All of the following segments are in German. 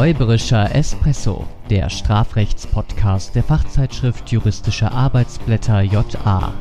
Räuberischer Espresso, der Strafrechtspodcast der Fachzeitschrift Juristische Arbeitsblätter JA.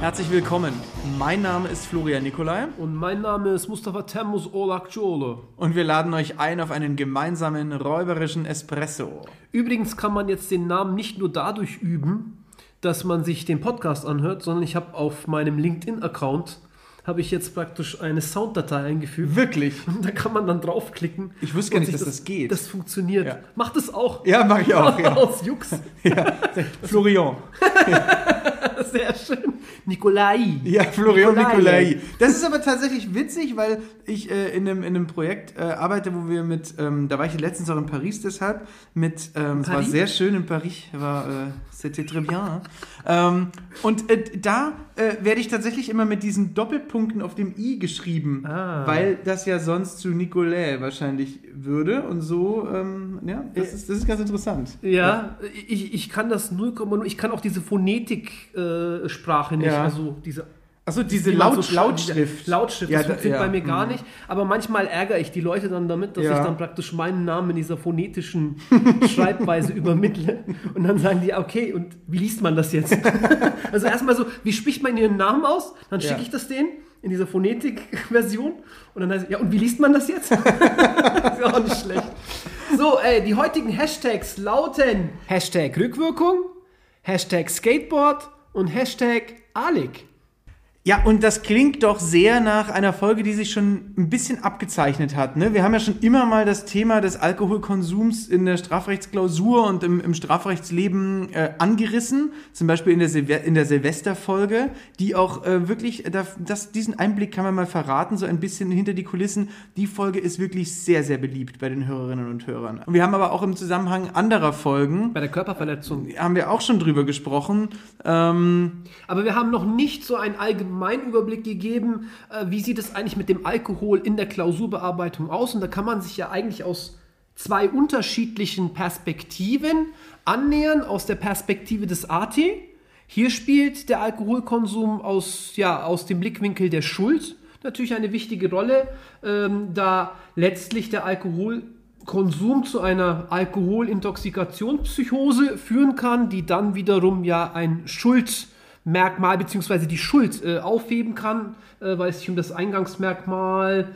Herzlich willkommen. Mein Name ist Florian Nikolai Und mein Name ist Mustafa Temmuz Olakciolo. und wir laden euch ein auf einen gemeinsamen räuberischen Espresso. Übrigens kann man jetzt den Namen nicht nur dadurch üben, dass man sich den Podcast anhört, sondern ich habe auf meinem LinkedIn-Account habe ich jetzt praktisch eine Sounddatei eingefügt. Wirklich? Und da kann man dann draufklicken. Ich wusste gar nicht, dass das geht. Das funktioniert. Ja. Macht es auch. Ja, mach ich auch. Ja. Aus Jux. ja. Florian. Sehr schön. Nikolai. Ja, Florian Nikolai. Nikolai. Das ist aber tatsächlich witzig, weil ich äh, in, einem, in einem Projekt äh, arbeite, wo wir mit, ähm, da war ich letztens auch in Paris deshalb, mit, ähm, es war sehr schön in Paris, war, äh, c'était très bien. Ähm, und äh, da äh, werde ich tatsächlich immer mit diesen Doppelpunkten auf dem i geschrieben, Ah. weil das ja sonst zu Nicolai wahrscheinlich würde und so, ähm, ja, das ist, das ist ganz interessant. Ja, ich, ich kann das 0,0. Ich kann auch diese Phonetik-Sprache äh, Sprache nicht. Ja. Also diese Achso, diese so Laut, sch- Lautschrift. diese Lautschrift, Ja, das da- funktioniert ja, bei mir gar mhm. nicht. Aber manchmal ärgere ich die Leute dann damit, dass Ja. ich dann praktisch meinen Namen in dieser phonetischen Schreibweise übermittle. Und dann sagen die, okay, und wie liest man das jetzt? also erstmal so, wie spricht man ihren Namen aus? Dann schicke Ja. ich das denen in dieser Phonetik-Version. Und dann heißt es, ja, und wie liest man das jetzt? ist auch nicht schlecht. So, ey, die heutigen Hashtags lauten Hashtag Rückwirkung, Hashtag Skateboard und Hashtag Alik. Ja, und das klingt doch sehr nach einer Folge, die sich schon ein bisschen abgezeichnet hat. Ne? Wir haben ja schon immer mal das Thema des Alkoholkonsums in der Strafrechtsklausur und im, im Strafrechtsleben äh, angerissen. Zum Beispiel in der, Silve in der Silvesterfolge, die auch äh, wirklich, da, das, diesen Einblick kann man mal verraten, so ein bisschen hinter die Kulissen. Die Folge ist wirklich sehr, sehr beliebt bei den Hörerinnen und Hörern. Und wir haben aber auch im Zusammenhang anderer Folgen, Bei der Körperverletzung. haben wir auch schon drüber gesprochen. Ähm, Aber wir haben noch nicht so einen allgemeinen Überblick gegeben, äh, wie sieht es eigentlich mit dem Alkohol in der Klausurbearbeitung aus. Und da kann man sich ja eigentlich aus zwei unterschiedlichen Perspektiven annähern. Aus der Perspektive des AT. Hier spielt der Alkoholkonsum aus, ja, aus dem Blickwinkel der Schuld natürlich eine wichtige Rolle, ähm, da letztlich der Alkoholkonsum zu einer Alkoholintoxikationspsychose führen kann, die dann wiederum ja ein Schuldmerkmal bzw. die Schuld äh, aufheben kann, äh, weil es sich um das Eingangsmerkmal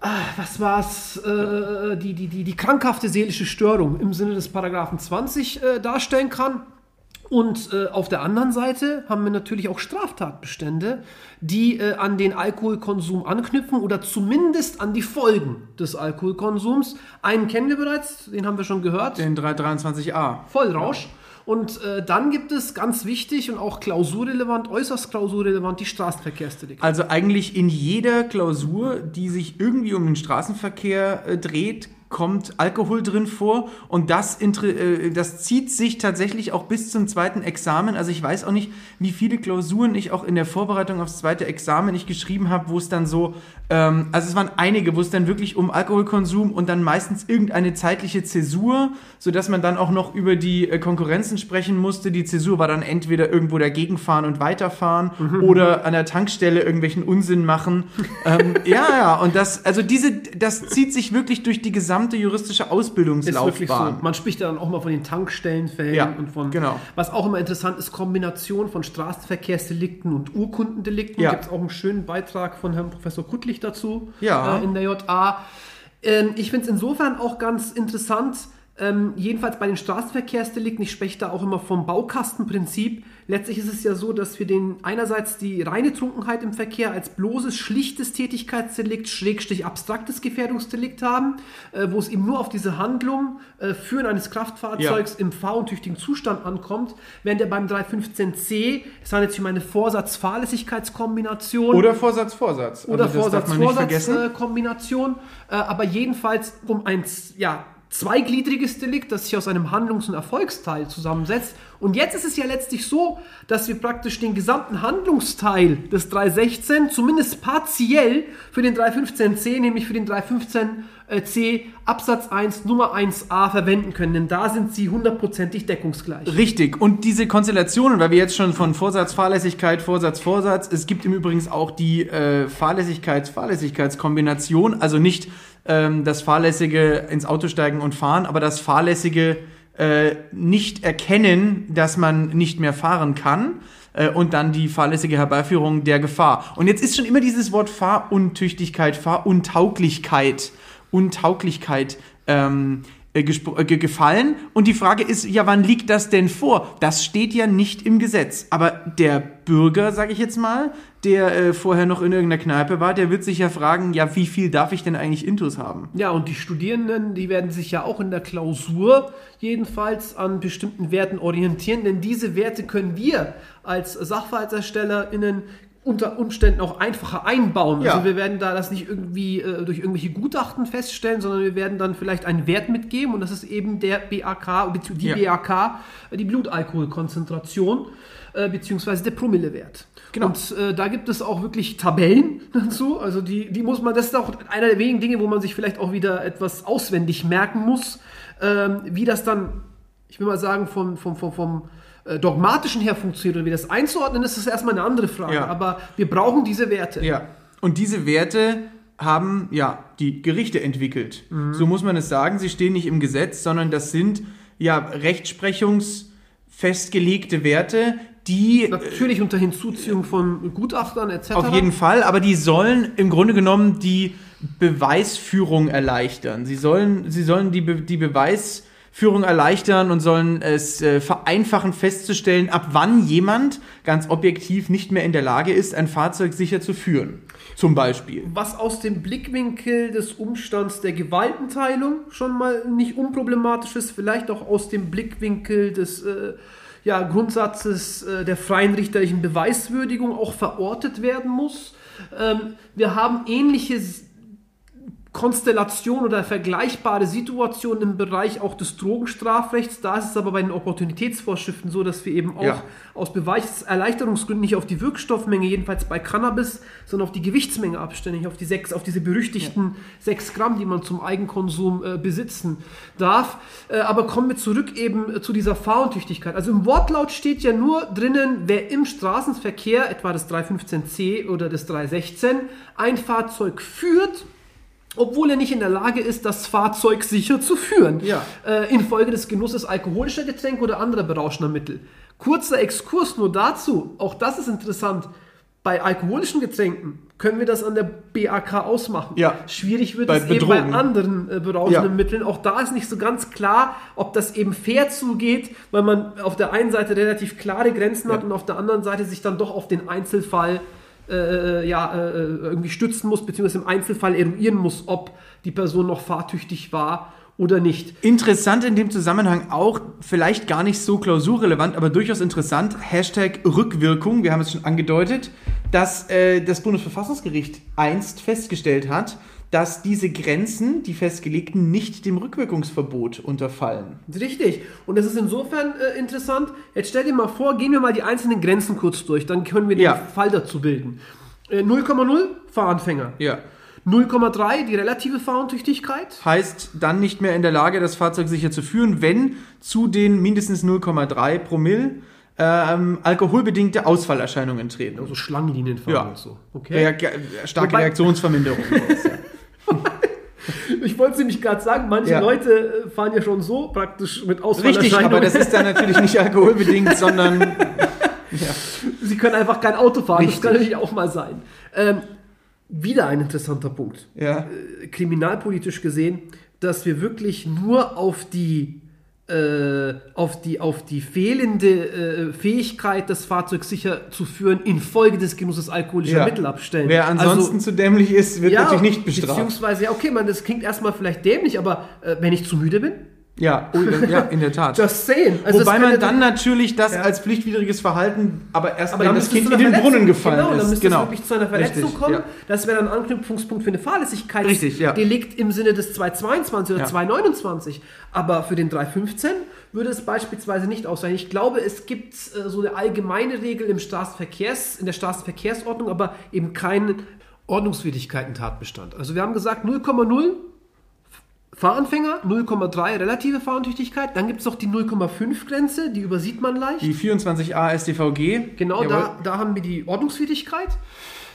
ah, was war's, äh, die, die, die, die krankhafte seelische Störung im Sinne des Paragraphen 20 äh, darstellen kann. Und äh, auf der anderen Seite haben wir natürlich auch Straftatbestände, die äh, an den Alkoholkonsum anknüpfen oder zumindest an die Folgen des Alkoholkonsums. Einen kennen wir bereits, den haben wir schon gehört. den 323a. Vollrausch. Und äh, dann gibt es ganz wichtig und auch klausurrelevant, äußerst klausurrelevant, die Straßenverkehrsdelikte. Also eigentlich in jeder Klausur, die sich irgendwie um den Straßenverkehr äh, dreht, kommt Alkohol drin vor und das, äh, das zieht sich tatsächlich auch bis zum zweiten Examen. Also ich weiß auch nicht, wie viele Klausuren ich auch in der Vorbereitung aufs zweite Examen ich geschrieben habe, wo es dann so, ähm, also es waren einige, wo es dann wirklich um Alkoholkonsum und dann meistens irgendeine zeitliche Zäsur, sodass man dann auch noch über die äh, Konkurrenzen sprechen musste. Die Zäsur war dann entweder irgendwo dagegen fahren und weiterfahren oder an der Tankstelle irgendwelchen Unsinn machen. ähm, ja, ja, und das, also diese, das zieht sich wirklich durch die gesamte juristische Ist wirklich so. Man spricht ja dann auch mal von den Tankstellenfällen Ja, und von. genau. Was auch immer interessant ist, Kombination von Straßenverkehrsdelikten und Urkundendelikten. Ja. Gibt es auch einen schönen Beitrag von Herrn Professor Kuttlich dazu Ja. äh, in der JA. Ähm, ich finde es insofern auch ganz interessant, ähm, jedenfalls bei den Straßenverkehrsdelikten, ich spreche da auch immer vom Baukastenprinzip. Letztlich ist es ja so, dass wir den einerseits die reine Trunkenheit im Verkehr als bloßes, schlichtes Tätigkeitsdelikt, schrägstrich abstraktes Gefährdungsdelikt haben, äh, wo es eben nur auf diese Handlung äh, Führen eines Kraftfahrzeugs im fahruntüchtigen Zustand ankommt, während er beim 315c, es handelt sich um eine Vorsatz-Fahrlässigkeitskombination Oder Vorsatz, Vorsatz. oder Also vergessen. Vorsatz-Vorsatz-Kombination, äh, aber jedenfalls um ein ja, zweigliedriges Delikt, das sich aus einem Handlungs- und Erfolgsteil zusammensetzt. Und jetzt ist es ja letztlich so, dass wir praktisch den gesamten Handlungsteil des 316 zumindest partiell für den 315c, nämlich für den 315c Absatz 1 Nummer 1a verwenden können. Denn da sind sie hundertprozentig deckungsgleich. Richtig. Und diese Konstellationen, weil wir jetzt schon von Vorsatz, Fahrlässigkeit, Vorsatz, Vorsatz, es gibt im Übrigen auch die äh, Fahrlässigkeits-Fahrlässigkeitskombination, also nicht ähm, das fahrlässige ins Auto steigen und fahren, aber das fahrlässige äh, nicht erkennen, dass man nicht mehr fahren kann äh, und dann die fahrlässige Herbeiführung der Gefahr. Und jetzt ist schon immer dieses Wort Fahruntüchtigkeit, Fahruntauglichkeit, Untauglichkeit ähm, äh, äh, ge- gefallen. Und die Frage ist, ja, wann liegt das denn vor? Das steht ja nicht im Gesetz. Aber der Bürger, sage ich jetzt mal, der äh, vorher noch in irgendeiner Kneipe war, der wird sich ja fragen, ja, wie viel darf ich denn eigentlich Intus haben? Ja, und die Studierenden, die werden sich ja auch in der Klausur jedenfalls an bestimmten Werten orientieren, denn diese Werte können wir als SachverhaltserstellerInnen unter Umständen auch einfacher einbauen. Ja. Also wir werden da das nicht irgendwie äh, durch irgendwelche Gutachten feststellen, sondern wir werden dann vielleicht einen Wert mitgeben und das ist eben der BAK, die Ja. BAK, die Blutalkoholkonzentration äh, beziehungsweise der Promillewert. Genau. Und äh, da gibt es auch wirklich Tabellen dazu. Also die, die muss man, das ist auch einer der wenigen Dinge, wo man sich vielleicht auch wieder etwas auswendig merken muss, ähm, wie das dann, ich will mal sagen, vom, vom, vom, vom äh, dogmatischen her funktioniert und wie das einzuordnen ist, ist erstmal eine andere Frage. Ja. Aber wir brauchen diese Werte. Ja. Und diese Werte haben ja die Gerichte entwickelt. So muss man es sagen. Sie stehen nicht im Gesetz, sondern das sind ja rechtsprechungsfestgelegte Werte, die Natürlich unter Hinzuziehung von Gutachtern etc. auf jeden Fall, aber die sollen im Grunde genommen die Beweisführung erleichtern. Sie sollen, sie sollen die, Be die Beweisführung erleichtern und sollen es äh, vereinfachen festzustellen, ab wann jemand ganz objektiv nicht mehr in der Lage ist, ein Fahrzeug sicher zu führen. Zum Beispiel. was aus dem Blickwinkel des Umstands der Gewaltenteilung schon mal nicht unproblematisch ist, vielleicht auch aus dem Blickwinkel des äh, ja, Grundsatzes äh, der freien richterlichen Beweiswürdigung auch verortet werden muss. Ähm, wir haben ähnliche Konstellation oder vergleichbare Situationen im Bereich auch des Drogenstrafrechts. Da ist es aber bei den Opportunitätsvorschriften so, dass wir eben auch Ja. aus Beweiserleichterungsgründen nicht auf die Wirkstoffmenge, jedenfalls bei Cannabis, sondern auf die Gewichtsmenge nicht auf die sechs, auf diese berüchtigten 6 Gramm, die man zum Eigenkonsum äh, besitzen darf. Äh, aber kommen wir zurück eben äh, zu dieser Fahruntüchtigkeit. Also im Wortlaut steht ja nur drinnen, wer im Straßenverkehr, etwa das 315c oder das 316, ein Fahrzeug führt, obwohl er nicht in der Lage ist, das Fahrzeug sicher zu führen. Ja. Äh, infolge des Genusses alkoholischer Getränke oder anderer berauschender Mittel. Kurzer Exkurs nur dazu, auch das ist interessant. Bei alkoholischen Getränken können wir das an der BAK ausmachen. Ja. Schwierig wird Bei es eben bei Bedrohung. anderen äh, berauschenden Ja. Mitteln. Auch da ist nicht so ganz klar, ob das eben fair zugeht, weil man auf der einen Seite relativ klare Grenzen hat Ja. und auf der anderen Seite sich dann doch auf den Einzelfall äh, ja, äh, irgendwie stützen muss, beziehungsweise im Einzelfall eruieren muss, ob die Person noch fahrtüchtig war oder nicht. Interessant in dem Zusammenhang auch, vielleicht gar nicht so klausurrelevant, aber durchaus interessant, Hashtag Rückwirkung, wir haben es schon angedeutet, dass äh, das Bundesverfassungsgericht einst festgestellt hat, dass diese Grenzen, die festgelegten, nicht dem Rückwirkungsverbot unterfallen. Richtig. Und das ist insofern äh, interessant. Jetzt stell dir mal vor, gehen wir mal die einzelnen Grenzen kurz durch, dann können wir den Ja. Fall dazu bilden. Äh, 0,0 Fahranfänger. Ja. 0,3 die relative Fahruntüchtigkeit. Heißt dann nicht mehr in der Lage, das Fahrzeug sicher zu führen, wenn zu den mindestens 0,3 Promille ähm, alkoholbedingte Ausfallerscheinungen treten. Also Schlangenlinienfahren Ja. und so. Okay. Reak starke Wobei- Reaktionsverminderung. Ich wollte es nämlich gerade sagen, manche Ja. Leute äh, fahren ja schon so praktisch mit Richtig, Ausfallerscheinungen. aber das ist dann natürlich nicht alkoholbedingt, sondern ja. Sie können einfach kein Auto fahren. Richtig. Das kann natürlich auch mal sein. Ähm, wieder ein interessanter Punkt. ja. Äh, kriminalpolitisch gesehen, dass wir wirklich nur auf die auf die auf die fehlende äh, Fähigkeit, das Fahrzeug sicher zu führen, infolge des Genusses alkoholischer Ja. Mittel abstellen. Wer ansonsten zu dämlich ist, wird ja, natürlich nicht bestraft. Beziehungsweise, ja, okay, man, das klingt erstmal vielleicht dämlich, aber äh, wenn ich zu müde bin, Ja, oh, ja, in der Tat. Just saying. Also Wobei das man dann ja- natürlich das Ja. als pflichtwidriges Verhalten, aber erst Aber wenn das Kind in den Brunnen gefallen genau, ist. dann müsste genau. es wirklich zu einer Verletzung Richtig, kommen. ja. Das wäre dann ein Anknüpfungspunkt für eine Fahrlässigkeit. Richtig, ja. Delikt im Sinne des 222 oder Ja. 229. Aber für den 315 würde es beispielsweise nicht ausreichen. Ich glaube, es gibt äh, so eine allgemeine Regel im Straßenverkehrs, in der Straßenverkehrsordnung, aber eben keinen Ordnungswidrigkeiten-Tatbestand. Also wir haben gesagt 0,0 Fahranfänger, 0,3 relative Fahruntüchtigkeit. Dann gibt es noch die 0,5 Grenze, die übersieht man leicht. Die 24a StVG. Genau, Jawohl. da, da haben wir die Ordnungswidrigkeit.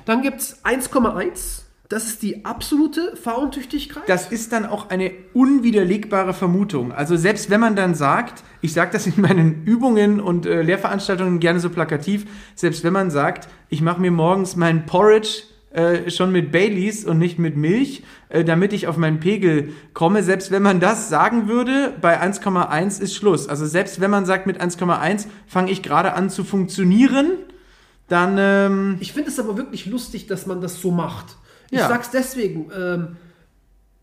Dann gibt es 1,1. Das ist die absolute Fahruntüchtigkeit. Das ist dann auch eine unwiderlegbare Vermutung. Also selbst wenn man dann sagt, ich sage das in meinen Übungen und äh, Lehrveranstaltungen gerne so plakativ, selbst wenn man sagt, ich mache mir morgens meinen Porridge äh, schon mit Baileys und nicht mit Milch, äh, damit ich auf meinen Pegel komme, selbst wenn man das sagen würde, bei 1,1 ist Schluss. Also selbst wenn man sagt, mit 1,1 fange ich gerade an zu funktionieren, dann ähm, ich finde es aber wirklich lustig, dass man das so macht. Ich Ja. sag's deswegen. Ähm,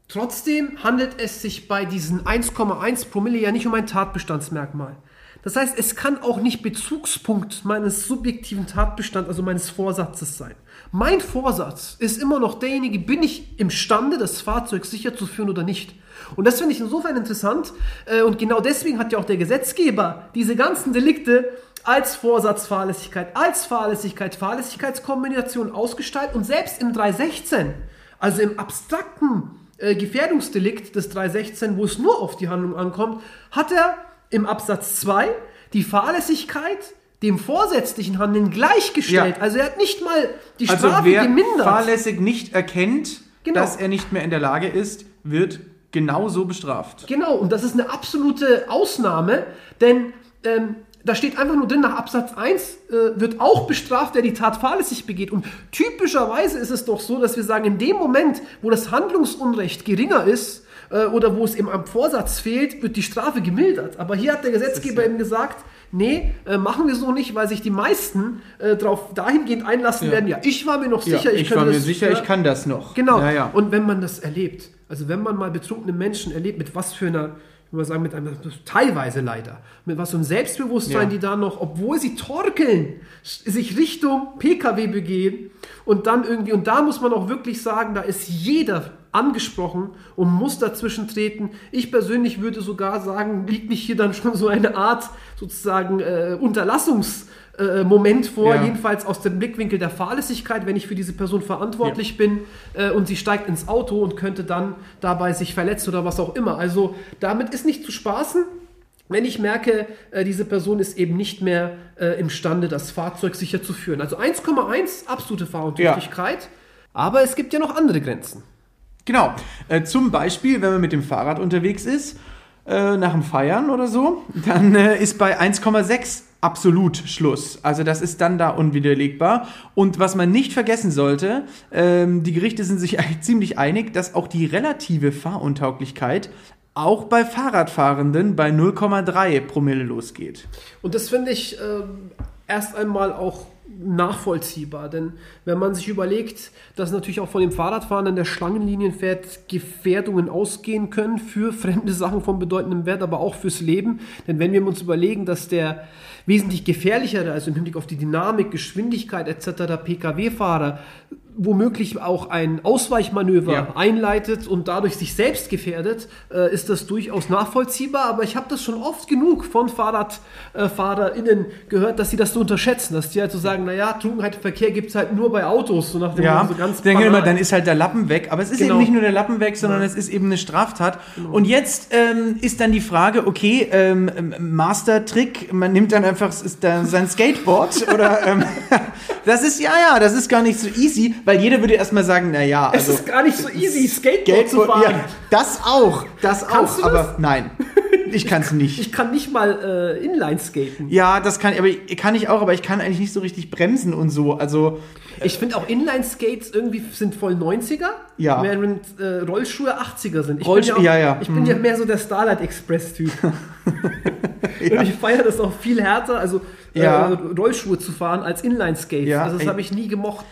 trotzdem handelt es sich bei diesen 1,1 Promille ja nicht um ein Tatbestandsmerkmal. Das heißt, es kann auch nicht Bezugspunkt meines subjektiven Tatbestands, also meines Vorsatzes sein. Mein Vorsatz ist immer noch derjenige, bin ich imstande, das Fahrzeug sicher zu führen oder nicht. Und das finde ich insofern interessant. äh, Und genau deswegen hat ja auch der Gesetzgeber diese ganzen Delikte als Vorsatzfahrlässigkeit, als Fahrlässigkeit, Fahrlässigkeitskombination ausgestaltet und selbst im 316, also im abstrakten äh, Gefährdungsdelikt des 316, wo es nur auf die Handlung ankommt, hat er im Absatz 2 die Fahrlässigkeit dem vorsätzlichen Handeln gleichgestellt. Ja. Also er hat nicht mal die Also Strafe wer gemindert. fahrlässig nicht erkennt, Genau. dass er nicht mehr in der Lage ist, wird genauso bestraft. Genau, und das ist eine absolute Ausnahme, denn ähm, da steht einfach nur drin, nach Absatz 1 äh, wird auch bestraft, der die Tat fahrlässig begeht. Und typischerweise ist es doch so, dass wir sagen, in dem Moment, wo das Handlungsunrecht geringer ist äh, oder wo es eben am Vorsatz fehlt, wird die Strafe gemildert. Aber hier hat der Gesetzgeber eben gesagt, nee, äh, machen wir so nicht, weil sich die meisten äh, darauf dahingehend einlassen Ja. werden, ja, ich war mir noch sicher, ich könnte war mir das- sicher, ja, ich kann das noch. Genau. Ja, ja. Und wenn man das erlebt, also wenn man mal betrunkene Menschen erlebt, mit was für einer, ich würde sagen, mit einem, teilweise leider, mit was für einem Selbstbewusstsein, Ja. die da noch, obwohl sie torkeln, sich Richtung PKW begehen und dann irgendwie, und da muss man auch wirklich sagen, da ist jeder angesprochen und muss dazwischen treten. Ich persönlich würde sogar sagen, liegt mich hier dann schon so eine Art sozusagen äh, Unterlassungs- äh, vor, Ja. jedenfalls aus dem Blickwinkel der Fahrlässigkeit, wenn ich für diese Person verantwortlich bin äh, und sie steigt ins Auto und könnte dann dabei sich verletzen oder was auch immer. Also damit ist nicht zu spaßen. Wenn ich merke, äh, diese Person ist eben nicht mehr äh, imstande, das Fahrzeug sicher zu führen. Also 1,1 absolute Fahruntüchtigkeit. Aber es gibt ja noch andere Grenzen. Genau. Äh, zum Beispiel, wenn man mit dem Fahrrad unterwegs ist, äh, nach dem Feiern oder so, dann äh, ist bei 1,6 absolut Schluss. Also das ist dann da unwiderlegbar. Und was man nicht vergessen sollte, ähm, die Gerichte sind sich ziemlich einig, dass auch die relative Fahruntauglichkeit auch bei Fahrradfahrenden bei 0,3 Promille losgeht. Und das finde ich ähm, erst einmal auch nachvollziehbar, denn wenn man sich überlegt, dass natürlich auch von dem Fahrradfahren an der Schlangenlinien fährt, Gefährdungen ausgehen können für fremde Sachen von bedeutendem Wert, aber auch fürs Leben. Denn wenn wir uns überlegen, dass der wesentlich gefährlichere, also im Hinblick auf die Dynamik, Geschwindigkeit etc. Pkw-Fahrer womöglich auch ein Ausweichmanöver Ja. einleitet und dadurch sich selbst gefährdet, äh, ist das durchaus nachvollziehbar. Aber ich habe das schon oft genug von FahrradfahrerInnen gehört, dass sie das so unterschätzen, dass die halt so sagen, naja, Trunkenheit im Verkehr gibt es halt nur bei Autos, so nach dem Ja, so ganz denke immer, dann ist halt der Lappen weg. Aber es ist Genau. eben nicht nur der Lappen weg, sondern es ist eben eine Straftat. Und jetzt ähm, ist dann die Frage, okay, ähm, ähm, Master-Trick, man nimmt dann einfach sein Skateboard oder ähm, das ist, ja, ja, das ist gar nicht so easy, weil jeder würde erstmal sagen, na ja, es also ist gar nicht so easy, Skateboard zu fahren. ja, das auch, das Kannst auch, du das? aber nein, ich kann es nicht. Ich kann nicht mal äh, Inline skaten. Ja, das kann, aber ich, kann ich auch, aber ich kann eigentlich nicht so richtig bremsen und so. Also Ich finde auch Inline-Skates irgendwie sind voll 90er, Ja. während äh, Rollschuhe 80er sind. Ich Rollschuh- bin ja, auch, ja, ja. Ich bin ja mehr so der Starlight Express-Typ. Und ich feiere das auch viel härter, also Ja. äh, Rollschuhe zu fahren als Inline-Skates. Ja, also das habe ich nie gemocht.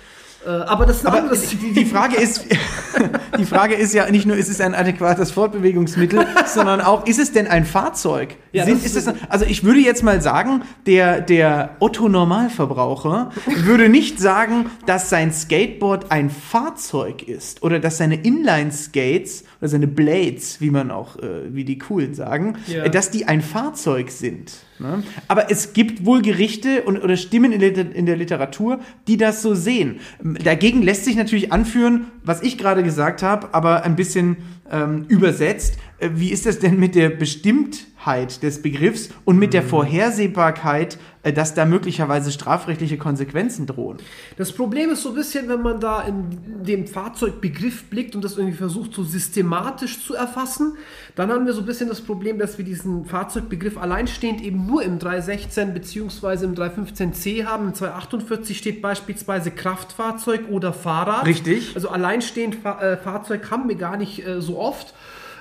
Äh, aber das ist Aber die, die, Frage ist, die Frage ist ja nicht nur, ist es ein adäquates Fortbewegungsmittel, sondern auch, ist es denn ein Fahrzeug? Ja, Sind, das ist es, also ich würde jetzt mal sagen, der, der Otto-Normalverbraucher würde nicht sagen, dass sein Skateboard ein Fahrzeug ist oder dass seine Inline-Skates oder seine Blades, wie man auch, äh, wie die coolen sagen, Ja. dass die ein Fahrzeug sind. Ne? Aber es gibt wohl Gerichte und, oder Stimmen in, in der Literatur, die das so sehen. Dagegen lässt sich natürlich anführen, was ich gerade gesagt habe, aber ein bisschen ähm, übersetzt. Äh, Wie ist das denn mit der Bestimmtheit des Begriffs und mit der Vorhersehbarkeit, äh, dass da möglicherweise strafrechtliche Konsequenzen drohen? Das Problem ist so ein bisschen, wenn man da in den Fahrzeugbegriff blickt und das irgendwie versucht, so systematisch zu erfassen, dann haben wir so ein bisschen das Problem, dass wir diesen Fahrzeugbegriff alleinstehend eben nur im 316 bzw. im 315c haben. Im 248 steht beispielsweise Kraftfahrzeug oder Fahrrad. Richtig. Also alleinstehend äh, Fahrzeug haben wir gar nicht äh, so oft.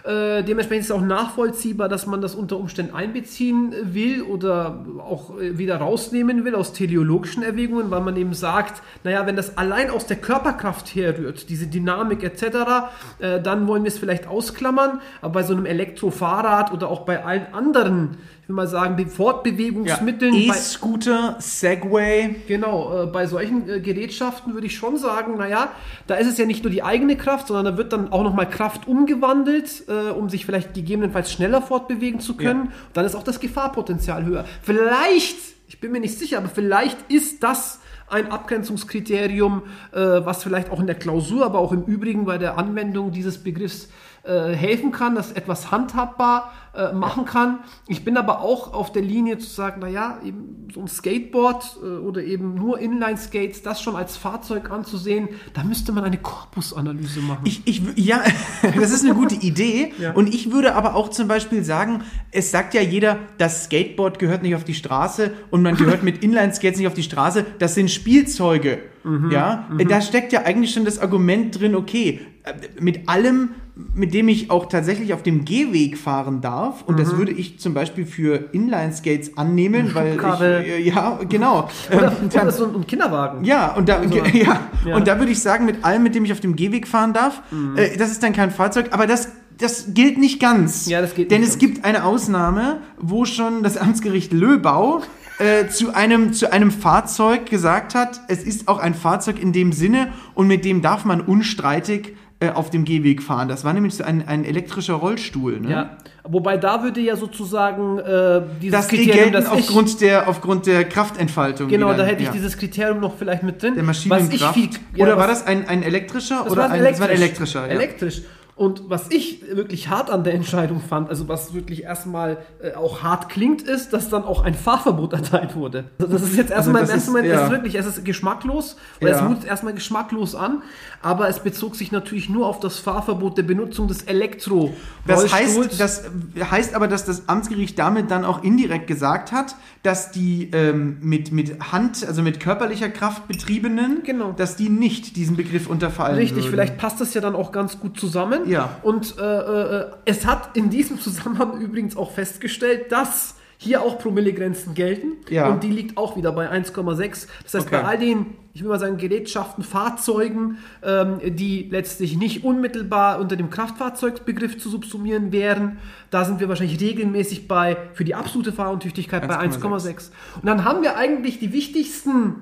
Äh, dementsprechend ist es auch nachvollziehbar, dass man das unter Umständen einbeziehen will oder auch äh, wieder rausnehmen will aus teleologischen Erwägungen, weil man eben sagt, naja, wenn das allein aus der Körperkraft herrührt, diese Dynamik etc., äh, dann wollen wir es vielleicht ausklammern, aber bei so einem Elektrofahrrad oder auch bei allen anderen, ich will mal sagen, Be- Fortbewegungsmitteln, bei, E-Scooter, Segway. Genau, äh, bei solchen äh, Gerätschaften würde ich schon sagen, naja, da ist es ja nicht nur die eigene Kraft, sondern da wird dann auch nochmal Kraft umgewandelt, äh, um sich vielleicht gegebenenfalls schneller fortbewegen zu können. Ja. Dann ist auch das Gefahrpotenzial höher. Vielleicht, ich bin mir nicht sicher, aber vielleicht ist das ein Abgrenzungskriterium, äh, was vielleicht auch in der Klausur, aber auch im Übrigen bei der Anwendung dieses Begriffs äh, helfen kann, das etwas handhabbar äh, machen kann. Ich bin aber auch auf der Linie zu sagen, naja, eben so ein Skateboard äh, oder eben nur Inline-Skates, das schon als Fahrzeug anzusehen, da müsste man eine Korpusanalyse machen. Ich, ich, ja, das ist eine gute Idee. Ja. Und ich würde aber auch zum Beispiel sagen, es sagt ja jeder, das Skateboard gehört nicht auf die Straße und man gehört mit Inline-Skates nicht auf die Straße. Das sind Spielzeuge. Mhm. Ja, da steckt ja eigentlich schon das Argument drin, okay, äh, mit allem, mit dem ich auch tatsächlich auf dem Gehweg fahren darf, und Mhm. das würde ich zum Beispiel für Inline-Skates annehmen, weil ich, äh, ja, genau. oder, Ähm, dann- oder so ein, Kinderwagen. ja, und da, ja, Ja. Mhm. und da würde ich sagen, mit allem, mit dem ich auf dem Gehweg fahren darf, äh, das ist dann kein Fahrzeug, aber das, das gilt nicht ganz. Ja, das gilt Denn es ganz. gibt eine Ausnahme, wo schon das Amtsgericht Löbau äh, zu, einem, zu einem Fahrzeug gesagt hat, es ist auch ein Fahrzeug in dem Sinne und mit dem darf man unstreitig äh, auf dem Gehweg fahren. Das war nämlich so ein, ein elektrischer Rollstuhl. Ne? Ja, wobei da würde ja sozusagen äh, dieses Das Kriterium, das ich, aufgrund der, aufgrund der Kraftentfaltung. genau, die da dann- hätte ich ja. dieses Kriterium noch vielleicht mit drin. der Was ich Maschinenkraft. viel, ja, Oder war das ein, ein elektrischer? Das oder war ein, elektrisch. War ein elektrischer, ja. Elektrisch. Und was ich wirklich hart an der Entscheidung fand, also was wirklich erstmal äh, auch hart klingt, ist, dass dann auch ein Fahrverbot erteilt wurde. Also das ist jetzt erstmal das im ersten Moment, es ja. ist wirklich, es ist geschmacklos, oder es Ja. mutet erstmal geschmacklos an, aber es bezog sich natürlich nur auf das Fahrverbot der Benutzung des elektro Das heißt, das heißt aber, dass das Amtsgericht damit dann auch indirekt gesagt hat, dass die ähm, mit, mit Hand, also mit körperlicher Kraft betriebenen, Genau. dass die nicht diesen Begriff unterfallen Richtig, würden. vielleicht passt das ja dann auch ganz gut zusammen. Ja. Und äh, äh, es hat in diesem Zusammenhang übrigens auch festgestellt, dass hier auch Promillegrenzen gelten. Ja. Und die liegt auch wieder bei 1,6. Das heißt, Okay. bei all den, ich will mal sagen, Gerätschaften, Fahrzeugen, ähm, die letztlich nicht unmittelbar unter dem Kraftfahrzeugbegriff zu subsumieren wären, da sind wir wahrscheinlich regelmäßig bei, für die absolute Fahruntüchtigkeit bei 1,6. 1,6. Und dann haben wir eigentlich die wichtigsten,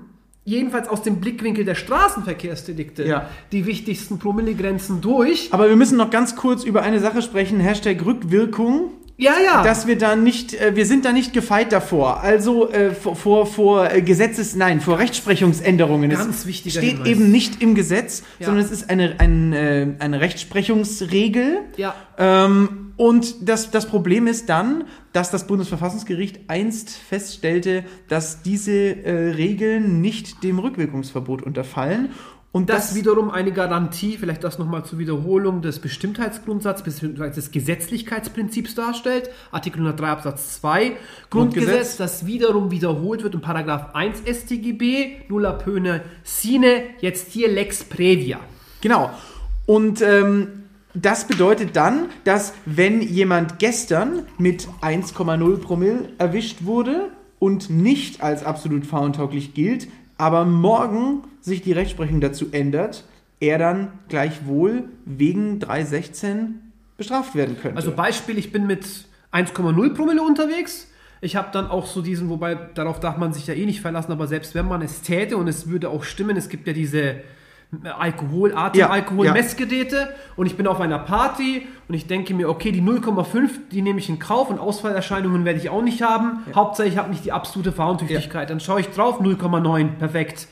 jedenfalls aus dem Blickwinkel der Straßenverkehrsdelikte, Ja. die wichtigsten Promillegrenzen durch. Aber wir müssen noch ganz kurz über eine Sache sprechen, Hashtag Rückwirkung. Ja, ja. dass wir da nicht, äh, wir sind da nicht gefeit davor. Also äh, vor, vor, äh, Gesetzes, nein, vor Rechtsprechungsänderungen. Ganz es wichtiger steht Hinweis. eben nicht im Gesetz, Ja. sondern es ist eine, ein, äh, eine Rechtsprechungsregel. Ja. Ähm, und das, das Problem ist dann, dass das Bundesverfassungsgericht einst feststellte, dass diese äh, Regeln nicht dem Rückwirkungsverbot unterfallen. Und das, das, wiederum eine Garantie, vielleicht das nochmal zur Wiederholung des Bestimmtheitsgrundsatzes bzw. des Gesetzlichkeitsprinzips darstellt. Artikel 103 Absatz 2 Grundgesetz, Grundgesetz. das wiederum wiederholt wird in Paragraph 1 StGB, nulla pöne sine, jetzt hier Lex Previa. Genau. Und ähm, das bedeutet dann, dass wenn jemand gestern mit 1,0 Promille erwischt wurde und nicht als absolut fahruntauglich gilt, aber morgen sich die Rechtsprechung dazu ändert, er dann gleichwohl wegen 316 bestraft werden könnte. Also Beispiel, ich bin mit 1,0 Promille unterwegs. Ich habe dann auch so diesen, wobei darauf darf man sich ja eh nicht verlassen, aber selbst wenn man es täte und es würde auch stimmen, es gibt ja diese Alkohol, Atemalkohol-Messgeräte und ich bin auf einer Party und ich denke mir, okay, die 0,5, die nehme ich in Kauf und Ausfallerscheinungen werde ich auch nicht haben. Ja. Hauptsache, ich habe nicht die absolute Fahruntüchtigkeit. Dann schaue ich drauf, 0,9, perfekt.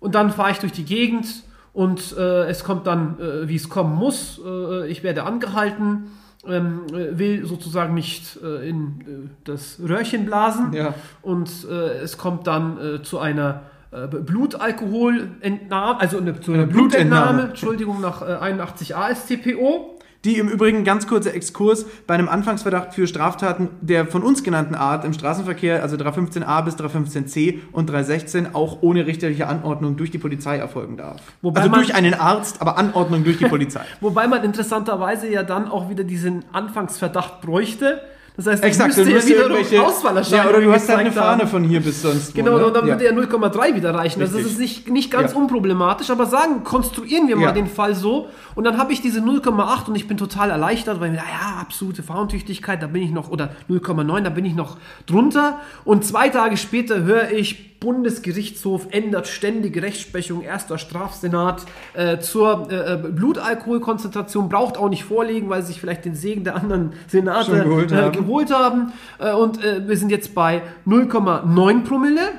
Und dann fahre ich durch die Gegend und äh, es kommt dann, äh, wie es kommen muss. Äh, ich werde angehalten, ähm, äh, will sozusagen nicht äh, in äh, das Röhrchen blasen Ja. und es kommt dann zu einer äh, Blutalkoholentnahme, also eine, zu einer Eine Blutentnahme. Blutentnahme, Entschuldigung, nach äh, 81 AStPO. Die im Übrigen, ganz kurzer Exkurs, bei einem Anfangsverdacht für Straftaten der von uns genannten Art im Straßenverkehr, also 315a bis 315c und 316, auch ohne richterliche Anordnung durch die Polizei erfolgen darf. Wobei also man- durch einen Arzt, aber Anordnung durch die Polizei. Wobei man interessanterweise ja dann auch wieder diesen Anfangsverdacht bräuchte. Das heißt, Exakt, müsste du ja irgendwelche, Ausfallerscheinungen ja, oder du hast halt eine gezeigt haben. Fahne von hier bis sonst Genau, ne? und dann ja. würde ja 0,3 wieder reichen. Also das Richtig. ist nicht, nicht ganz Ja. unproblematisch, aber sagen, konstruieren wir mal den Fall so. Und dann habe ich diese 0,8 und ich bin total erleichtert, weil mir, ja, absolute Fahruntüchtigkeit, da bin ich noch, oder 0,9, da bin ich noch drunter. Und zwei Tage später höre ich, Bundesgerichtshof ändert ständige Rechtsprechung, erster Strafsenat äh, zur äh, äh, Blutalkoholkonzentration, braucht auch nicht vorlegen, weil sie sich vielleicht den Segen der anderen Senate geholt äh, haben. Geholt haben. Äh, und äh, wir sind jetzt bei 0,9 Promille.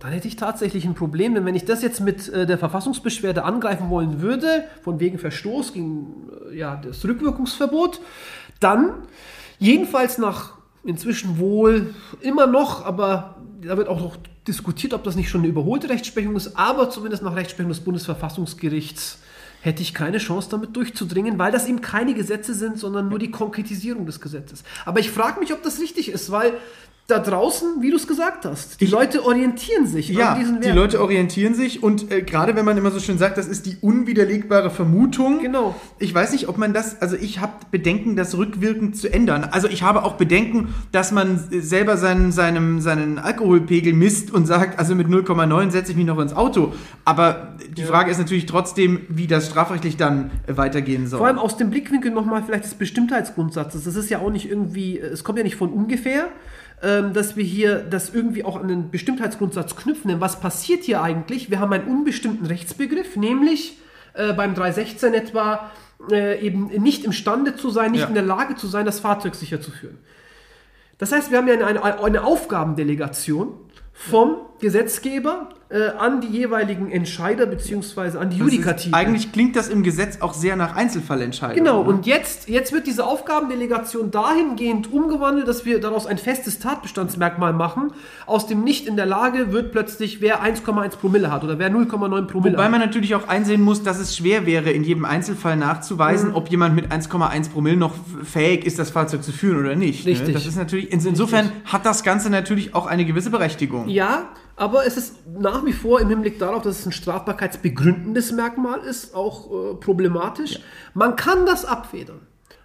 Dann hätte ich tatsächlich ein Problem, denn wenn ich das jetzt mit äh, der Verfassungsbeschwerde angreifen wollen würde, von wegen Verstoß gegen äh, ja, das Rückwirkungsverbot, dann jedenfalls nach inzwischen wohl immer noch, aber da wird auch noch diskutiert, ob das nicht schon eine überholte Rechtsprechung ist, aber zumindest nach Rechtsprechung des Bundesverfassungsgerichts hätte ich keine Chance damit durchzudringen, weil das eben keine Gesetze sind, sondern nur die Konkretisierung des Gesetzes. Aber ich frage mich, ob das richtig ist, weil da draußen, wie du es gesagt hast, die Leute orientieren sich Ja, an diesen die Werten. Leute orientieren sich und äh, gerade wenn man immer so schön sagt, das ist die unwiderlegbare Vermutung. Genau. Ich weiß nicht, ob man das, also ich habe Bedenken, das rückwirkend zu ändern. Also ich habe auch Bedenken, dass man äh, selber seinen, seinem, seinen Alkoholpegel misst und sagt, also mit 0,9 setze ich mich noch ins Auto. Aber die Frage ist natürlich trotzdem, wie das strafrechtlich dann äh, weitergehen soll. Vor allem aus dem Blickwinkel nochmal vielleicht des Bestimmtheitsgrundsatzes. Das ist ja auch nicht irgendwie, es kommt ja nicht von ungefähr, dass wir hier das irgendwie auch an den Bestimmtheitsgrundsatz knüpfen. Denn was passiert hier eigentlich? Wir haben einen unbestimmten Rechtsbegriff, nämlich äh, beim 316 etwa äh, eben nicht imstande zu sein, nicht Ja. in der Lage zu sein, das Fahrzeug sicher zu führen. Das heißt, wir haben ja eine, eine, eine Aufgabendelegation vom Gesetzgeber äh, an die jeweiligen Entscheider beziehungsweise an die Judikative. Eigentlich klingt das im Gesetz auch sehr nach Einzelfallentscheidung. Genau, ne? und jetzt, jetzt wird diese Aufgabendelegation dahingehend umgewandelt, dass wir daraus ein festes Tatbestandsmerkmal machen. Aus dem Nicht in der Lage wird plötzlich, wer 1,1 Promille hat oder wer 0,9 Promille Wobei hat. man natürlich auch einsehen muss, dass es schwer wäre, in jedem Einzelfall Mhm. nachzuweisen, ob jemand mit 1,1 Promille noch fähig ist, das Fahrzeug zu führen oder nicht. Ne? Richtig. Das ist natürlich, ins- insofern hat das Ganze natürlich auch eine gewisse Berechtigung. Ja, aber es ist nach wie vor im Hinblick darauf, dass es ein strafbarkeitsbegründendes Merkmal ist, auch äh, problematisch. Man kann das abfedern.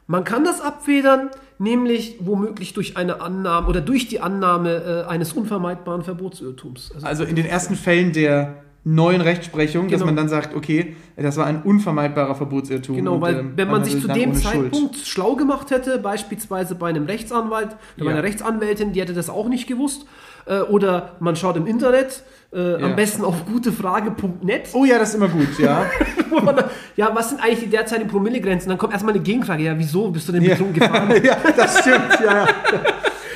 Man kann das abfedern, nämlich womöglich durch eine Annahme oder durch die Annahme äh, eines unvermeidbaren Verbotsirrtums. Also Also in den ersten Fällen der neuen Rechtsprechung, dass Genau. man dann sagt, okay, das war ein unvermeidbarer Verbotsirrtum. Genau, und, weil ähm, wenn man sich zu dem Zeitpunkt schlau gemacht hätte, beispielsweise bei einem Rechtsanwalt oder bei Ja. einer Rechtsanwältin, die hätte das auch nicht gewusst, äh, oder man schaut im Internet, äh, Ja. am besten auf gutefrage.net, Oh ja, das ist immer gut, ja. man ja, was sind eigentlich die derzeitigen Promillegrenzen? Dann kommt erstmal eine Gegenfrage, ja, wieso bist du denn betrunken gefahren? ja, das stimmt, ja, ja.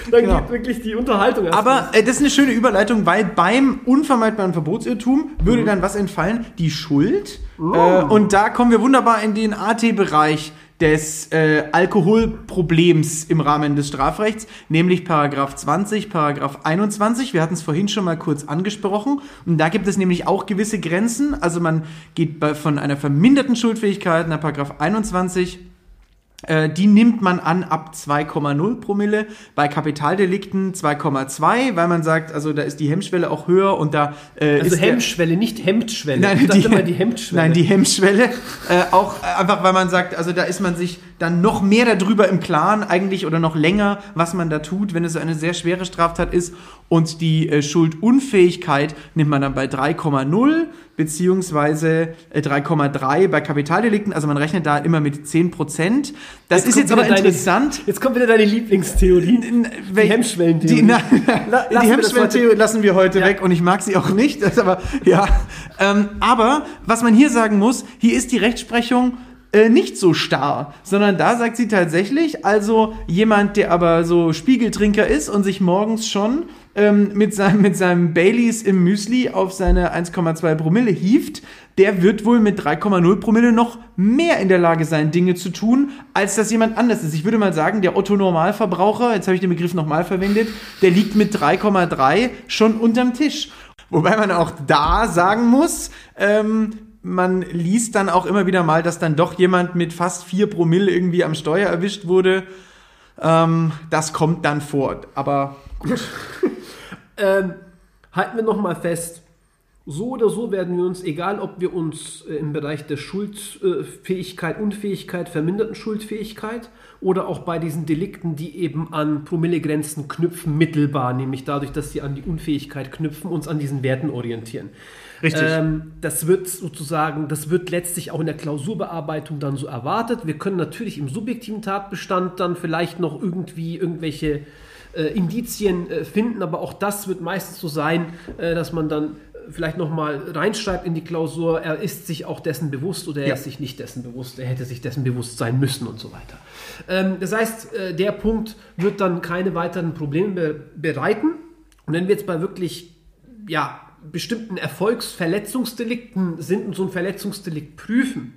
Dann Genau. geht wirklich die Unterhaltung erst Aber äh, das ist eine schöne Überleitung, weil beim unvermeidbaren Verbotsirrtum würde dann was entfallen? Die Schuld. Äh, und da kommen wir wunderbar in den AT-Bereich des äh, Alkoholproblems im Rahmen des Strafrechts, nämlich Paragraph 20, Paragraph 21. Wir hatten es vorhin schon mal kurz angesprochen. Und da gibt es nämlich auch gewisse Grenzen. Also man geht bei, von einer verminderten Schuldfähigkeit nach Paragraph 21 Äh, die nimmt man an ab 2,0 Promille. Bei Kapitaldelikten 2,2, weil man sagt, also da ist die Hemmschwelle auch höher und da äh, Also ist Hemmschwelle, nicht Hemdschwelle. Nein, die, immer die Hemdschwelle. Nein, die Hemmschwelle. Äh, auch äh, einfach, weil man sagt, also da ist man sich dann noch mehr darüber im Klaren eigentlich oder noch länger, was man da tut, wenn es eine sehr schwere Straftat ist. Und die äh, Schuldunfähigkeit nimmt man dann bei 3,0 beziehungsweise äh, 3,3 bei Kapitaldelikten. Also man rechnet da immer mit 10 Prozent. Das ist kommt jetzt aber wieder deine- interessant. Jetzt kommt wieder deine Lieblingstheorie. Die Hemmschwellentheorie. Die, na, La- die lassen wir das Hemmschwellentheorie heute- lassen wir heute Ja. weg und ich mag sie auch nicht. Ist aber, ja. Ähm, aber was man hier sagen muss, hier ist die Rechtsprechung äh, nicht so starr, sondern da sagt sie tatsächlich, also jemand, der aber so Spiegeltrinker ist und sich morgens schon ähm, mit, seinem, mit seinem Baileys im Müsli auf seine 1,2 Promille hieft, der wird wohl mit 3,0 Promille noch mehr in der Lage sein, Dinge zu tun, als das jemand anders ist. Ich würde mal sagen, der Otto-Normalverbraucher, jetzt habe ich den Begriff nochmal verwendet, der liegt mit 3,3 schon unterm Tisch. Wobei man auch da sagen muss, ähm, man liest dann auch immer wieder mal, dass dann doch jemand mit fast 4 Promille irgendwie am Steuer erwischt wurde. Ähm, das kommt dann vor. Aber Ähm, halten wir nochmal fest. So oder so werden wir uns, egal ob wir uns äh, im Bereich der Schuldfähigkeit, Unfähigkeit, verminderten Schuldfähigkeit oder auch bei diesen Delikten, die eben an Promillegrenzen knüpfen, mittelbar, nämlich dadurch, dass sie an die Unfähigkeit knüpfen, uns an diesen Werten orientieren. Richtig. Ähm, das wird sozusagen, das wird letztlich auch in der Klausurbearbeitung dann so erwartet. Wir können natürlich im subjektiven Tatbestand dann vielleicht noch irgendwie irgendwelche äh, Indizien äh, finden, aber auch das wird meistens so sein, äh, dass man dann vielleicht nochmal reinschreibt in die Klausur, er ist sich auch dessen bewusst oder er Ja. ist sich nicht dessen bewusst, er hätte sich dessen bewusst sein müssen und so weiter. Ähm, das heißt, äh, der Punkt wird dann keine weiteren Probleme be bereiten. Und wenn wir jetzt bei wirklich ja, bestimmten Erfolgsverletzungsdelikten sind und so ein Verletzungsdelikt prüfen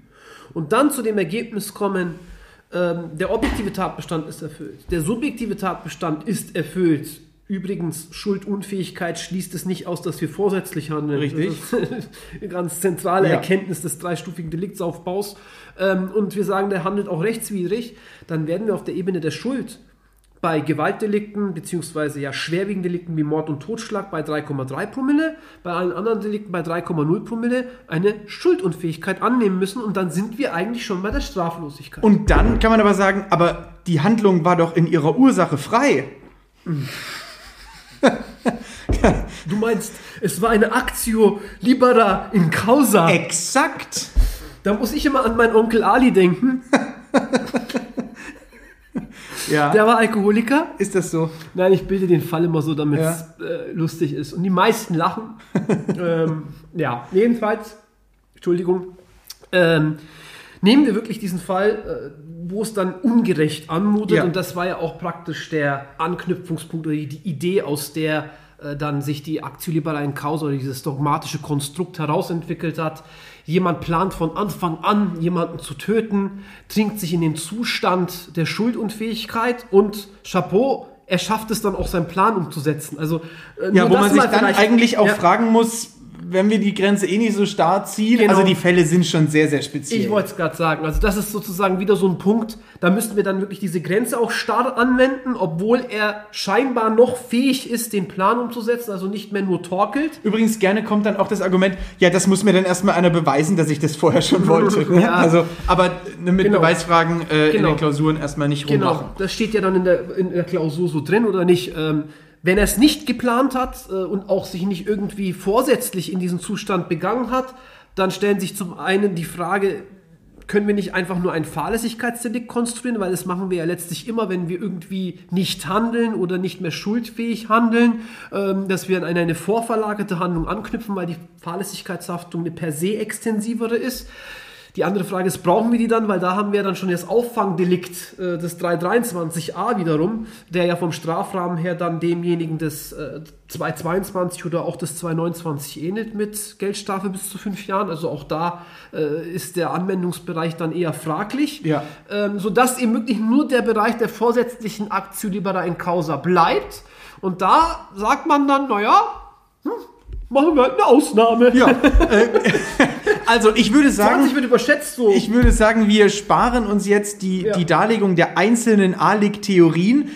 und dann zu dem Ergebnis kommen, ähm, der objektive Tatbestand ist erfüllt, der subjektive Tatbestand ist erfüllt. Übrigens, Schuldunfähigkeit schließt es nicht aus, dass wir vorsätzlich handeln. Richtig. Das ist eine ganz zentrale Ja. Erkenntnis des dreistufigen Deliktsaufbaus. Ähm, und wir sagen, der handelt auch rechtswidrig. Dann werden wir auf der Ebene der Schuld bei Gewaltdelikten beziehungsweise ja schwerwiegenden Delikten wie Mord und Totschlag bei 3,3 Promille, bei allen anderen Delikten bei 3,0 Promille eine Schuldunfähigkeit annehmen müssen und dann sind wir eigentlich schon bei der Straflosigkeit. Und dann kann man aber sagen, aber die Handlung war doch in ihrer Ursache frei. du meinst, es war eine Actio libera in causa. Exakt. Da muss ich immer an meinen Onkel Ali denken. Ja. Der war Alkoholiker. ist das so? Nein, ich bilde den Fall immer so, damit Ja. es äh, lustig ist. Und die meisten lachen. ähm, ja, jedenfalls, Entschuldigung, ähm, nehmen wir wirklich diesen Fall, äh, wo es dann ungerecht anmutet. Ja. Und das war ja auch praktisch der Anknüpfungspunkt oder die, Idee, aus der äh, dann sich die Actio Libera in Causa oder dieses dogmatische Konstrukt herausentwickelt hat. Jemand plant von Anfang an, jemanden zu töten, trinkt sich in den Zustand der Schuldunfähigkeit und Chapeau, er schafft es dann auch, seinen Plan umzusetzen. Also, äh, Ja, wo man sich dann eigentlich auch Ja. fragen muss, wenn wir die Grenze eh nicht so starr ziehen. Genau. Also die Fälle sind schon sehr, sehr speziell. Ich wollte es gerade sagen. Also das ist sozusagen wieder so ein Punkt, da müssten wir dann wirklich diese Grenze auch starr anwenden, obwohl er scheinbar noch fähig ist, den Plan umzusetzen, also nicht mehr nur torkelt. Übrigens gerne kommt dann auch das Argument, ja, das muss mir dann erstmal einer beweisen, dass ich das vorher schon wollte. ne? Ja. Also, aber ne, mit Genau. Beweisfragen äh, in Genau. den Klausuren erstmal nicht Genau, rummachen. das steht ja dann in der, in der Klausur so drin oder nicht. Ähm, wenn er es nicht geplant hat äh, und auch sich nicht irgendwie vorsätzlich in diesen Zustand begangen hat, dann stellen sich zum einen die Frage, können wir nicht einfach nur ein Fahrlässigkeitsdelikt konstruieren, weil das machen wir ja letztlich immer, wenn wir irgendwie nicht handeln oder nicht mehr schuldfähig handeln, ähm, dass wir an eine, eine vorverlagerte Handlung anknüpfen, weil die Fahrlässigkeitshaftung eine per se extensivere ist. Die andere Frage ist, brauchen wir die dann? Weil da haben wir dann schon das Auffangdelikt äh, des 323a wiederum, der ja vom Strafrahmen her dann demjenigen des äh, 222 oder auch des 229 ähnelt mit Geldstrafe bis zu fünf Jahren. Also auch da äh, ist der Anwendungsbereich dann eher fraglich. Ja. Ähm, sodass eben wirklich nur der Bereich der vorsätzlichen Actio libera in causa bleibt. Und da sagt man dann, naja, hm, machen wir halt eine Ausnahme. Ja, äh, Also ich würde sagen, 20 wird überschätzt so. ich würde sagen, wir sparen uns jetzt die, Ja. die Darlegung der einzelnen ALIG-Theorien.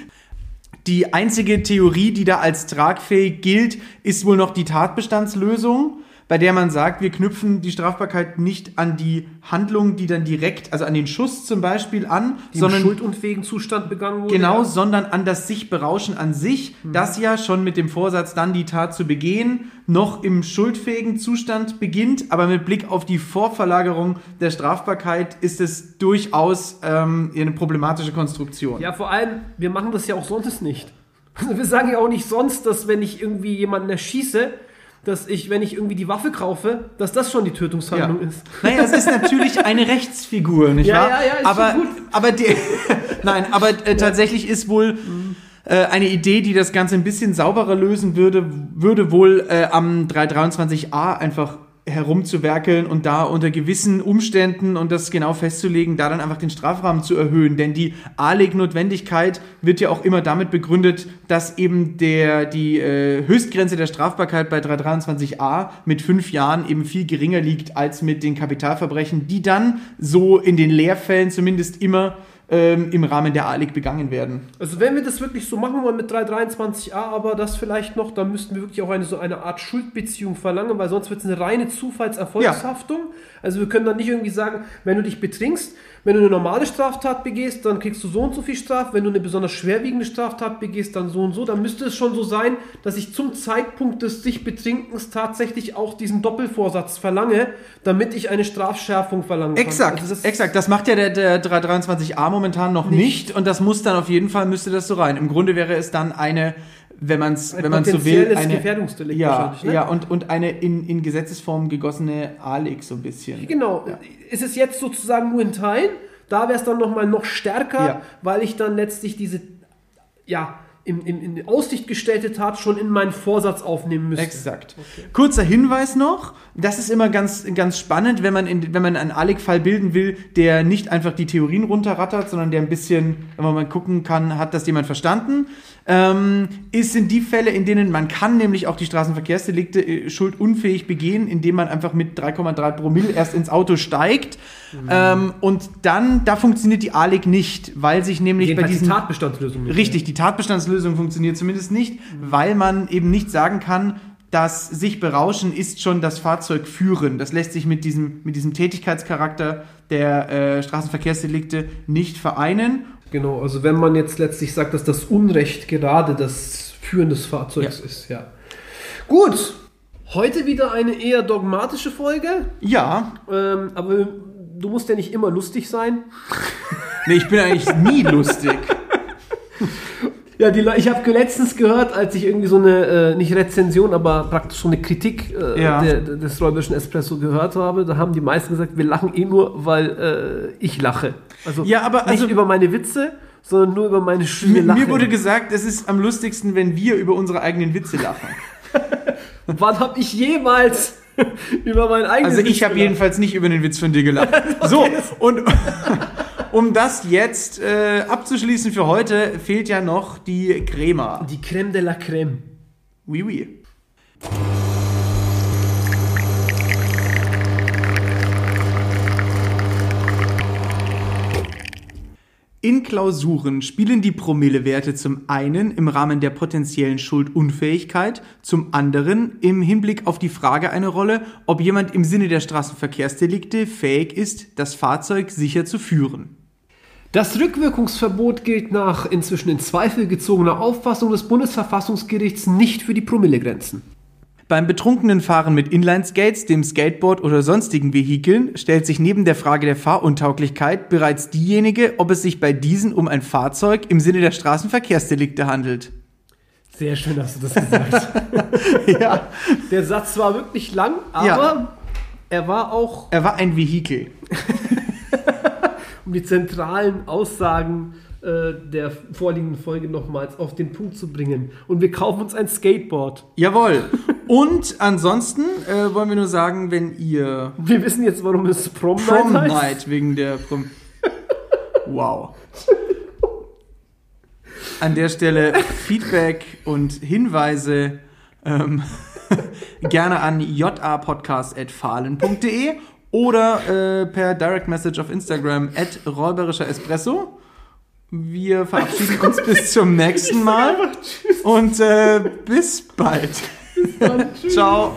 Die einzige Theorie, die da als tragfähig gilt, ist wohl noch die Tatbestandslösung, bei der man sagt, wir knüpfen die Strafbarkeit nicht an die Handlung, die dann direkt, also an den Schuss zum Beispiel an, die sondern schuldunfähigen Zustand begangen wurde. Genau, sondern an das sich berauschen an sich, das ja schon mit dem Vorsatz, dann die Tat zu begehen, noch im schuldfähigen Zustand beginnt, aber mit Blick auf die Vorverlagerung der Strafbarkeit ist es durchaus ähm, eine problematische Konstruktion. Ja, vor allem, wir machen das ja auch sonst nicht. Also wir sagen ja auch nicht sonst, dass wenn ich irgendwie jemanden erschieße, dass ich, wenn ich irgendwie die Waffe kaufe, dass das schon die Tötungshandlung ist. Naja, es ist natürlich eine Rechtsfigur, nicht Ja, wahr? ja, ja, ist aber, gut. aber die, nein, aber äh, tatsächlich ist wohl äh, eine Idee, die das Ganze ein bisschen sauberer lösen würde, würde wohl äh, am 323a einfach herumzuwerkeln und da unter gewissen Umständen und das genau festzulegen, da dann einfach den Strafrahmen zu erhöhen. Denn die A-Leg-Notwendigkeit wird ja auch immer damit begründet, dass eben der, die äh, Höchstgrenze der Strafbarkeit bei 323a mit fünf Jahren eben viel geringer liegt als mit den Kapitalverbrechen, die dann so in den Lehrfällen zumindest immer ähm, im Rahmen der A-Leg begangen werden. Also wenn wir das wirklich so machen wollen mit 323a, aber das vielleicht noch, dann müssten wir wirklich auch eine so eine Art Schuldbeziehung verlangen, weil sonst wird es eine reine Zufallserfolgshaftung. Also wir können dann nicht irgendwie sagen, wenn du dich betrinkst, wenn du eine normale Straftat begehst, dann kriegst du so und so viel Straf. Wenn du eine besonders schwerwiegende Straftat begehst, dann so und so. Dann müsste es schon so sein, dass ich zum Zeitpunkt des sich Betrinkens tatsächlich auch diesen Doppelvorsatz verlange, damit ich eine Strafschärfung verlangen kann. Exakt, Also das- exakt. Das macht ja der, der 323a momentan noch nicht. und das muss dann auf jeden Fall, müsste das so rein. Im Grunde wäre es dann eine, wenn man es wenn man's so will, eine, Gefährdungsdelikt ja, ne? ja und, und eine in, in Gesetzesform gegossene A-Leg so ein bisschen. Genau. Es ist jetzt sozusagen nur in Teilen. Da wäre es dann nochmal noch stärker, Ja. weil ich dann letztlich diese, ja, in, in, in Aussicht gestellte Tat schon in meinen Vorsatz aufnehmen müsste. Exakt. Kurzer Hinweis noch, das ist immer ganz, ganz spannend, wenn man, in, wenn man einen ALEC-Fall bilden will, der nicht einfach die Theorien runterrattert, sondern der ein bisschen, wenn man mal gucken kann, hat das jemand verstanden, ähm, ist sind die Fälle, in denen man kann nämlich auch die Straßenverkehrsdelikte äh, schuldunfähig begehen, indem man einfach mit 3,3 Promille erst ins Auto steigt. Ähm, und dann, da funktioniert die ALEC nicht, weil sich nämlich bei Jedenfalls die diesen... Tatbestandslösung nicht. Richtig, die Tatbestandslösung funktioniert zumindest nicht, weil man eben nicht sagen kann, dass sich berauschen ist schon das Fahrzeug führen. Das lässt sich mit diesem, mit diesem Tätigkeitscharakter der äh, Straßenverkehrsdelikte nicht vereinen. Genau, also wenn man jetzt letztlich sagt, dass das Unrecht gerade das Führen des Fahrzeugs Ja. ist, ja. Gut, heute wieder eine eher dogmatische Folge, Ja, ähm, aber du musst ja nicht immer lustig sein. nee, ich bin eigentlich nie lustig. Ja, die, Le- ich habe letztens gehört, als ich irgendwie so eine, äh, nicht Rezension, aber praktisch so eine Kritik äh, Ja. der, des räuberischen Espresso gehört habe, da haben die meisten gesagt, wir lachen eh nur, weil äh, ich lache. Also, Ja, aber nicht also- über meine Witze, sondern nur über meine schöne Mir, Lache. mir wurde gesagt, es ist am lustigsten, wenn wir über unsere eigenen Witze lachen. Wann habe ich jemals über meinen eigenen Also Witz ich habe jedenfalls nicht über den Witz von dir gelacht. So, und um das jetzt äh, abzuschließen für heute, fehlt ja noch die Crema. Die Creme de la Creme. Oui, oui. In Klausuren spielen die Promillewerte zum einen im Rahmen der potenziellen Schuldunfähigkeit, zum anderen im Hinblick auf die Frage eine Rolle, ob jemand im Sinne der Straßenverkehrsdelikte fähig ist, das Fahrzeug sicher zu führen. Das Rückwirkungsverbot gilt nach inzwischen in Zweifel gezogener Auffassung des Bundesverfassungsgerichts nicht für die Promillegrenzen. Beim betrunkenen Fahren mit Inlineskates, dem Skateboard oder sonstigen Vehikeln stellt sich neben der Frage der Fahruntauglichkeit bereits diejenige, ob es sich bei diesen um ein Fahrzeug im Sinne der Straßenverkehrsdelikte handelt. Sehr schön hast du das gesagt. Ja, Der Satz war wirklich lang, aber Ja. er war auch, er war ein Vehikel. um die zentralen Aussagen äh, der vorliegenden Folge nochmals auf den Punkt zu bringen. Und wir kaufen uns ein Skateboard. Jawohl. Und ansonsten äh, wollen wir nur sagen, wenn ihr Wir wissen jetzt, warum es Prom, Prom Night heißt. Night wegen der Prom Wow. An der Stelle Feedback und Hinweise ähm, gerne an japodcast.fahlen.de oder äh, per Direct Message auf Instagram at räuberischer Espresso. Wir verabschieden uns bis zum nächsten Mal und äh, bis bald. Ciao.